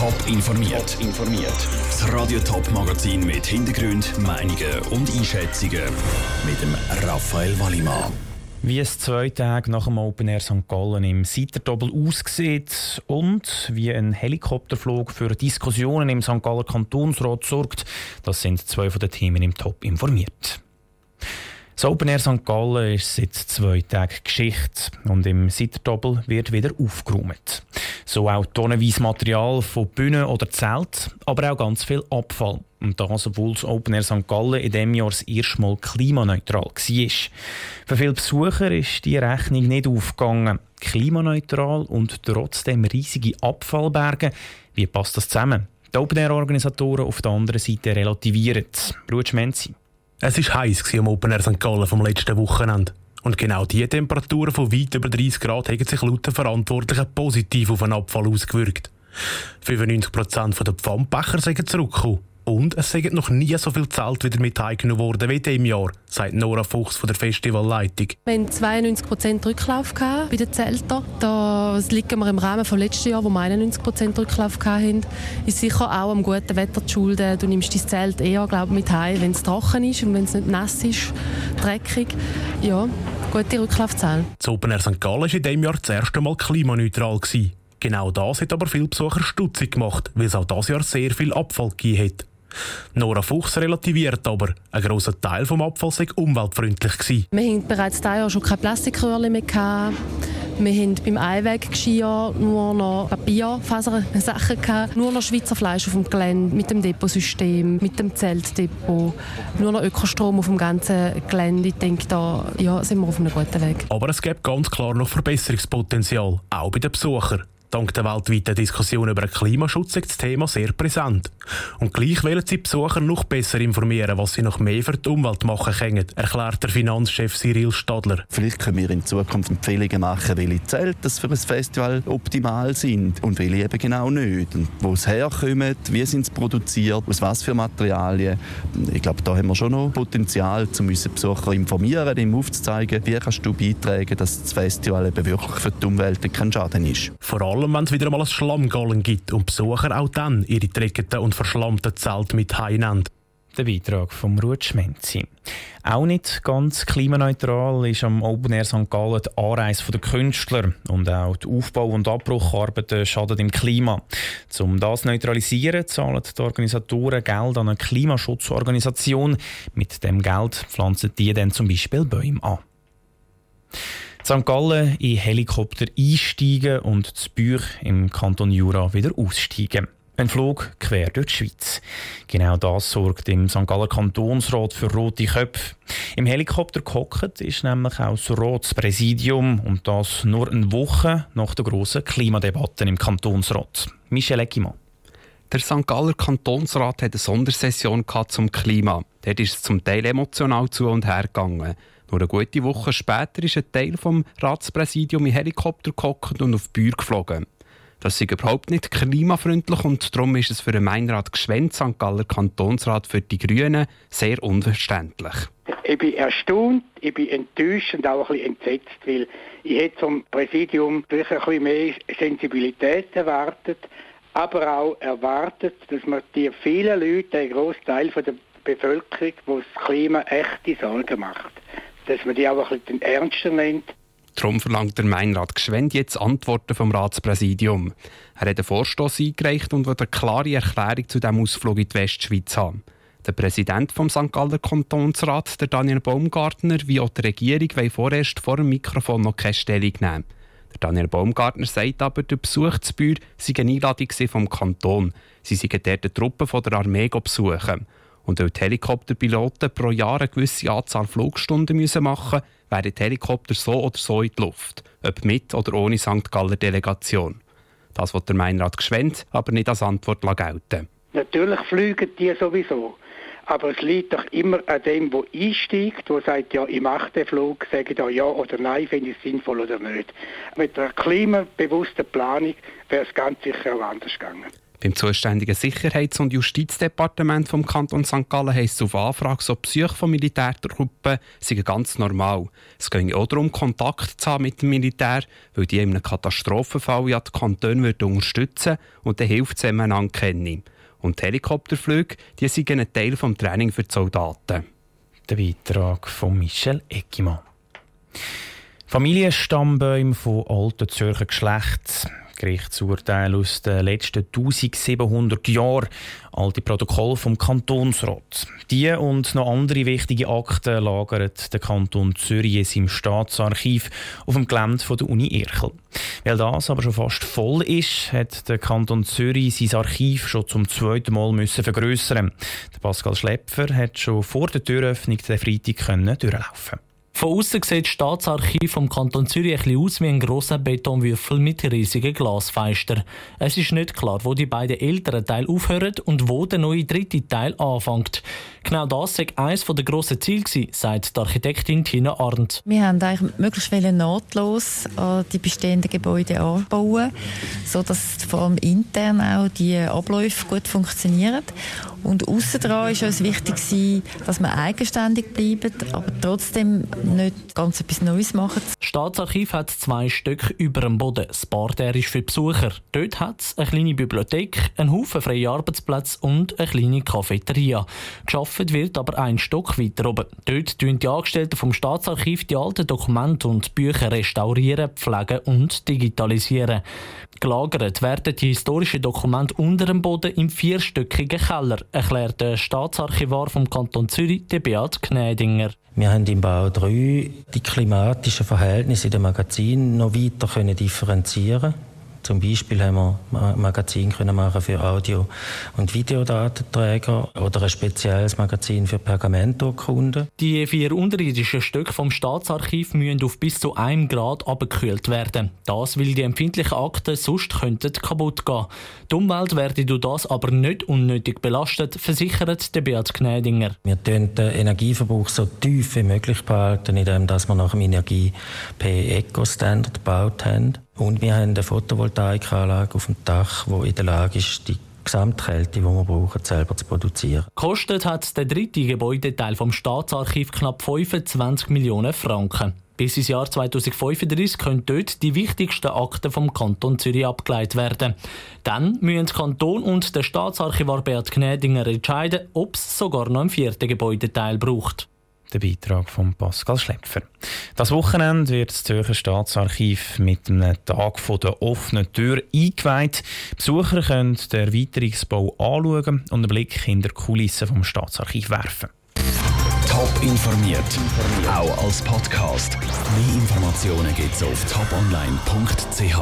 Top informiert. informiert. Das Radio Top Magazin mit Hintergrund, Meinungen und Einschätzungen mit dem Raphael Wallimann. Wie es zwei Tage nach dem Open Air St. Gallen im Seiterdoppel aussieht und wie ein Helikopterflug für Diskussionen im St. Galler Kantonsrat sorgt, das sind zwei von den Themen im Top informiert. Das Open Air St. Gallen ist seit zwei Tagen Geschichte und im Seiterdoppel wird wieder aufgeräumt. So auch tonnenweise Material von Bühnen oder Zelt, aber auch ganz viel Abfall. Und das, obwohl das Open Air St. Gallen in diesem Jahr das erste Mal klimaneutral war. Für viele Besucher ist die Rechnung nicht aufgegangen. Klimaneutral und trotzdem riesige Abfallberge. Wie passt das zusammen? Die Open Air Organisatoren auf der anderen Seite relativieren. Ruud Menzi. Es war heiß am Open Air St. Gallen vom letzten Wochenende. Und genau diese Temperaturen von weit über 30 Grad haben sich laut den Verantwortlichen positiv auf den Abfall ausgewirkt. 95% der Pfandbecher sind zurückgekommen. Und es sind noch nie so viel Zelt wieder mit heimgenommen worden wie in diesem Jahr, sagt Nora Fuchs von der Festivalleitung. Wir hatten 92% Rücklauf bei den Zelten. Das liegt wir im Rahmen vom letzten Jahr, wo wir 91% Rücklauf hatten. Ist sicher auch am guten Wetter zu schulden. Du nimmst dein Zelt eher glaub, mit heim, wenn es trocken ist und wenn es nicht nass ist, dreckig. Ja, gute Rücklaufzahl. Das Open Air St. Gallen war in diesem Jahr das erste Mal klimaneutral. Genau das hat aber viele Besucher stutzig gemacht, weil es auch dieses Jahr sehr viel Abfall gegeben hat. Nora Fuchs relativiert aber, ein grosser Teil des Abfalls sei umweltfreundlich gewesen. Wir hatten bereits dieses Jahr schon keine Plastikröhrchen mehr. Gehabt. Wir hatten beim Einweggeschirr nur noch Papierfasersachen, gehabt. nur noch Schweizer Fleisch auf dem Gelände, mit dem Deposystem, mit dem Zeltdepot, nur noch Ökostrom auf dem ganzen Gelände. Ich denke, da ja, sind wir auf einem guten Weg. Aber es gibt ganz klar noch Verbesserungspotenzial, auch bei den Besuchern. Dank der weltweiten Diskussion über den Klimaschutz ist das Thema sehr präsent. Und gleich wollen sie Besucher noch besser informieren, was sie noch mehr für die Umwelt machen können, erklärt der Finanzchef Cyril Stadler. Vielleicht können wir in Zukunft Empfehlungen machen, welche Zelte für ein Festival optimal sind und welche eben genau nicht. Und wo es herkommt, wie sind sie produziert, aus was für Materialien. Ich glaube, da haben wir schon noch Potenzial, um unsere Besucher informieren, ihm aufzuzeigen, wie kannst du beitragen, dass das Festival eben wirklich für die Umwelt kein Schaden ist. Vor allem allem wenn es wieder einmal ein Schlammgallen gibt und Besucher auch dann ihre dreckigten und verschlammten Zelte mit heimnehmen. Der Beitrag vom Ruth Schmenzi. Auch nicht ganz klimaneutral ist am Open Air St. Gallen die Anreise der Künstler und auch die Aufbau- und Abbrucharbeiten schaden dem Klima. Um das zu neutralisieren, zahlen die Organisatoren Geld an eine Klimaschutzorganisation. Mit dem Geld pflanzen die dann zum Beispiel Bäume an. St. Gallen in Helikopter einsteigen und zu Büch im Kanton Jura wieder aussteigen. Ein Flug quer durch die Schweiz. Genau das sorgt im St. Galler Kantonsrat für rote Köpfe. Im Helikopter gehockt ist nämlich auch das Ratspräsidium und das nur eine Woche nach der grossen Klimadebatte im Kantonsrat. Michel Eckimann. Der St. Galler Kantonsrat hat eine Sondersession zum Klima. Dort ist es zum Teil emotional zu und her gegangen. Nur eine gute Woche später ist ein Teil vom Ratspräsidium im Helikopter gehockt und auf die Bühne geflogen. Das ist überhaupt nicht klimafreundlich und darum ist es für den Meinrad Gschwend, St. Galler Kantonsrat für die Grünen, sehr unverständlich. Ich bin erstaunt, ich bin enttäuscht und auch ein bisschen entsetzt, weil ich hätte vom Präsidium vielleicht ein bisschen mehr Sensibilität erwartet, aber auch erwartet, dass man die vielen Leute, einen grossen Teil der Bevölkerung, die das Klima echte Sorgen macht, dass man die auch ein bisschen ernster nimmt. Darum verlangt der Meinrat Gschwend jetzt Antworten vom Ratspräsidium. Er hat einen Vorstoß eingereicht und will eine klare Erklärung zu diesem Ausflug in die Westschweiz haben. Der Präsident vom St. Galler Kantonsrat, der Daniel Baumgartner, wie auch die Regierung, wollen vorerst vor dem Mikrofon noch keine Stellung nehmen. Der Daniel Baumgartner sagt aber, der Besuch zu Bühr sei eine Einladung vom Kanton. Sie seien dort eine Truppe von der Armee besuchen. Und weil die Helikopterpiloten pro Jahr eine gewisse Anzahl Flugstunden machen müssen, wären die Helikopter so oder so in die Luft, ob mit oder ohne St. Galler Delegation. Das wird der Meinrad Gschwend aber nicht als Antwort gelten. Natürlich fliegen die sowieso. Aber es liegt doch immer an dem, der einsteigt, der sagt, ja, ich mache den Flug, sage da ja oder nein, finde ich es sinnvoll oder nicht. Mit einer klimabewussten Planung wäre es ganz sicher auch anders gegangen. Beim zuständigen Sicherheits- und Justizdepartement vom Kanton St. Gallen heisst es auf Anfrage, so Psyche von Militärtruppen seien ganz normal. Es geht auch darum, Kontakt zu haben mit dem Militär, weil die in einem Katastrophenfall ja die Kantone unterstützen und dann hilft zusammeneinander kennen. Und die Helikopterflüge, die sind ein Teil des Training für die Soldaten. Der Beitrag von Michel Eckimann. Familienstammbäume von alten Zürcher Geschlechts. Gerichtsurteil aus den letzten 1700 Jahren, alte Protokoll vom Kantonsrat. Die und noch andere wichtige Akten lagert der Kanton Zürich im Staatsarchiv auf dem Gelände der Uni Erchel. Weil das aber schon fast voll ist, hat der Kanton Zürich sein Archiv schon zum zweiten Mal müssen vergrößern. Pascal Schlepfer hat schon vor der Türöffnung den Freitag durchlaufen von außen sieht das Staatsarchiv vom Kanton Zürich ein aus wie ein grosser Betonwürfel mit riesigen Glasfenstern. Es ist nicht klar, wo die beiden älteren Teile aufhören und wo der neue dritte Teil anfängt. Genau das war eines der grossen Ziele, sagt die Architektin Tina Arndt. Wir haben eigentlich möglichst nahtlos an die bestehenden Gebäude anbauen, sodass vor allem intern auch die Abläufe gut funktionieren. Und dran ist uns wichtig, dass wir eigenständig bleiben, aber trotzdem nicht ganz etwas Neues machen. Das Staatsarchiv hat zwei Stück über dem Boden. Das Parterre ist für Besucher. Dort hat es eine kleine Bibliothek, einen Haufen freie Arbeitsplätze und eine kleine Cafeteria. Geschafft wird aber ein Stock weiter oben. Dort tun die Angestellten vom Staatsarchiv die alten Dokumente und Bücher restaurieren, pflegen und digitalisieren. Gelagert werden die historischen Dokumente unter dem Boden im vierstöckigen Keller, erklärt der Staatsarchivar vom Kanton Zürich, der Beat Gnädinger. Wir haben im Bau 3 die klimatischen Verhältnisse in den Magazinen noch weiter differenzieren zum Beispiel haben wir ein Magazin können machen für Audio- und Videodatenträger oder ein spezielles Magazin für Pergamenturkunden. Die vier unterirdischen Stücke vom Staatsarchiv müssen auf bis zu einem Grad abgekühlt werden. Das, weil die empfindlichen Akten sonst könnten kaputt gehen. Die Umwelt werde durch das aber nicht unnötig belastet, versichert der Beat Gnädinger. Wir den Energieverbrauch so tief wie möglich behalten, indem wir nach dem Energie p Eco-Standard gebaut haben. Und wir haben eine Photovoltaikanlage auf dem Dach, die in der Lage ist, die Gesamtkälte, die wir brauchen, selber zu produzieren. Kostet hat der dritte Gebäudeteil vom Staatsarchiv knapp 25 Millionen Franken. Bis ins Jahr 2035 können dort die wichtigsten Akten vom Kanton Zürich abgeleitet werden. Dann müssen der Kanton und der Staatsarchivar Beat Gnädinger entscheiden, ob es sogar noch einen vierten Gebäudeteil braucht der Beitrag von Pascal Schlepfer. Das Wochenende wird das Zürcher Staatsarchiv mit einem Tag der offenen Tür eingeweiht. Besucher können den Erweiterungsbau anschauen und einen Blick hinter die Kulissen vom Staatsarchiv werfen. Top informiert, auch als Podcast. Mehr Informationen gibt es auf toponline.ch.